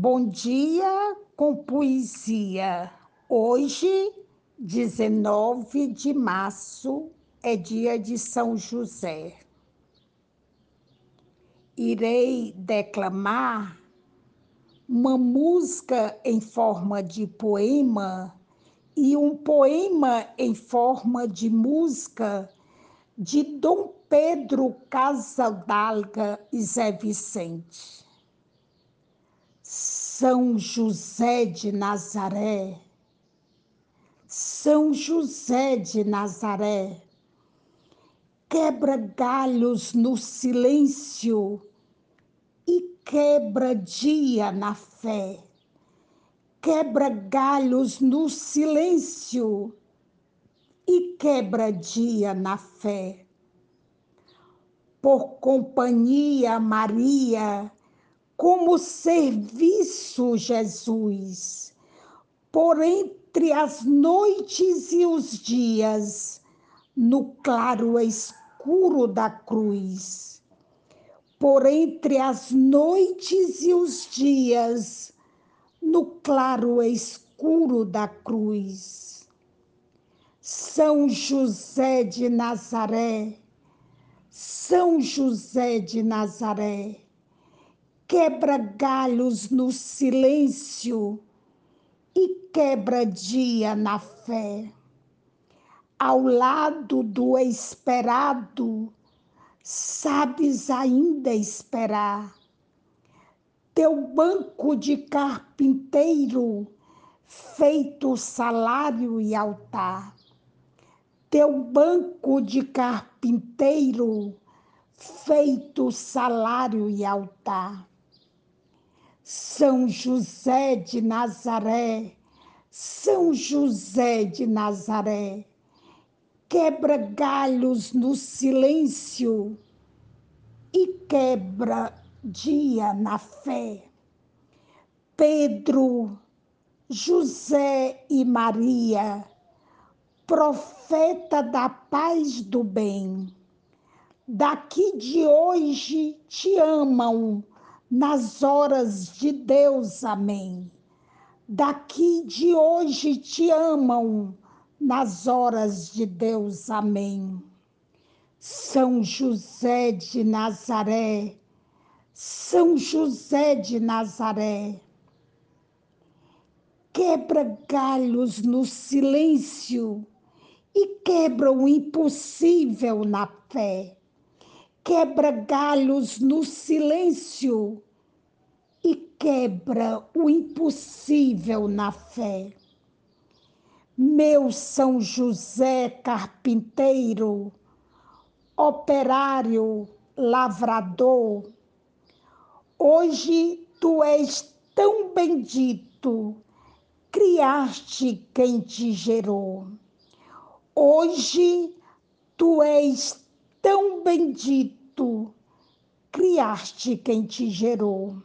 Bom dia com poesia. Hoje, 19 de março, é dia de São José. Irei declamar uma música em forma de poema e um poema em forma de música de Dom Pedro Casadalga e Zé Vicente. São José de Nazaré, São José de Nazaré, quebra galhos no silêncio e quebra dia na fé. Quebra galhos no silêncio e quebra dia na fé. Por companhia, Maria, como serviço, Jesus, por entre as noites e os dias, no claro escuro da cruz. Por entre as noites e os dias, no claro escuro da cruz. São José de Nazaré, São José de Nazaré quebra galhos no silêncio e quebra dia na fé. Ao lado do esperado, sabes ainda esperar. Teu banco de carpinteiro, feito salário e altar. Teu banco de carpinteiro, feito salário e altar são José de Nazaré, São José de Nazaré, quebra galhos no silêncio e quebra dia na fé. Pedro, José e Maria, profeta da paz do bem, daqui de hoje te amam nas horas de Deus, amém. Daqui de hoje te amam, nas horas de Deus, amém. São José de Nazaré, São José de Nazaré, quebra galhos no silêncio e quebra o impossível na fé quebra galhos no silêncio e quebra o impossível na fé. Meu São José carpinteiro, operário, lavrador, hoje tu és tão bendito, criaste quem te gerou. Hoje tu és tão bendito tu criaste quem te gerou.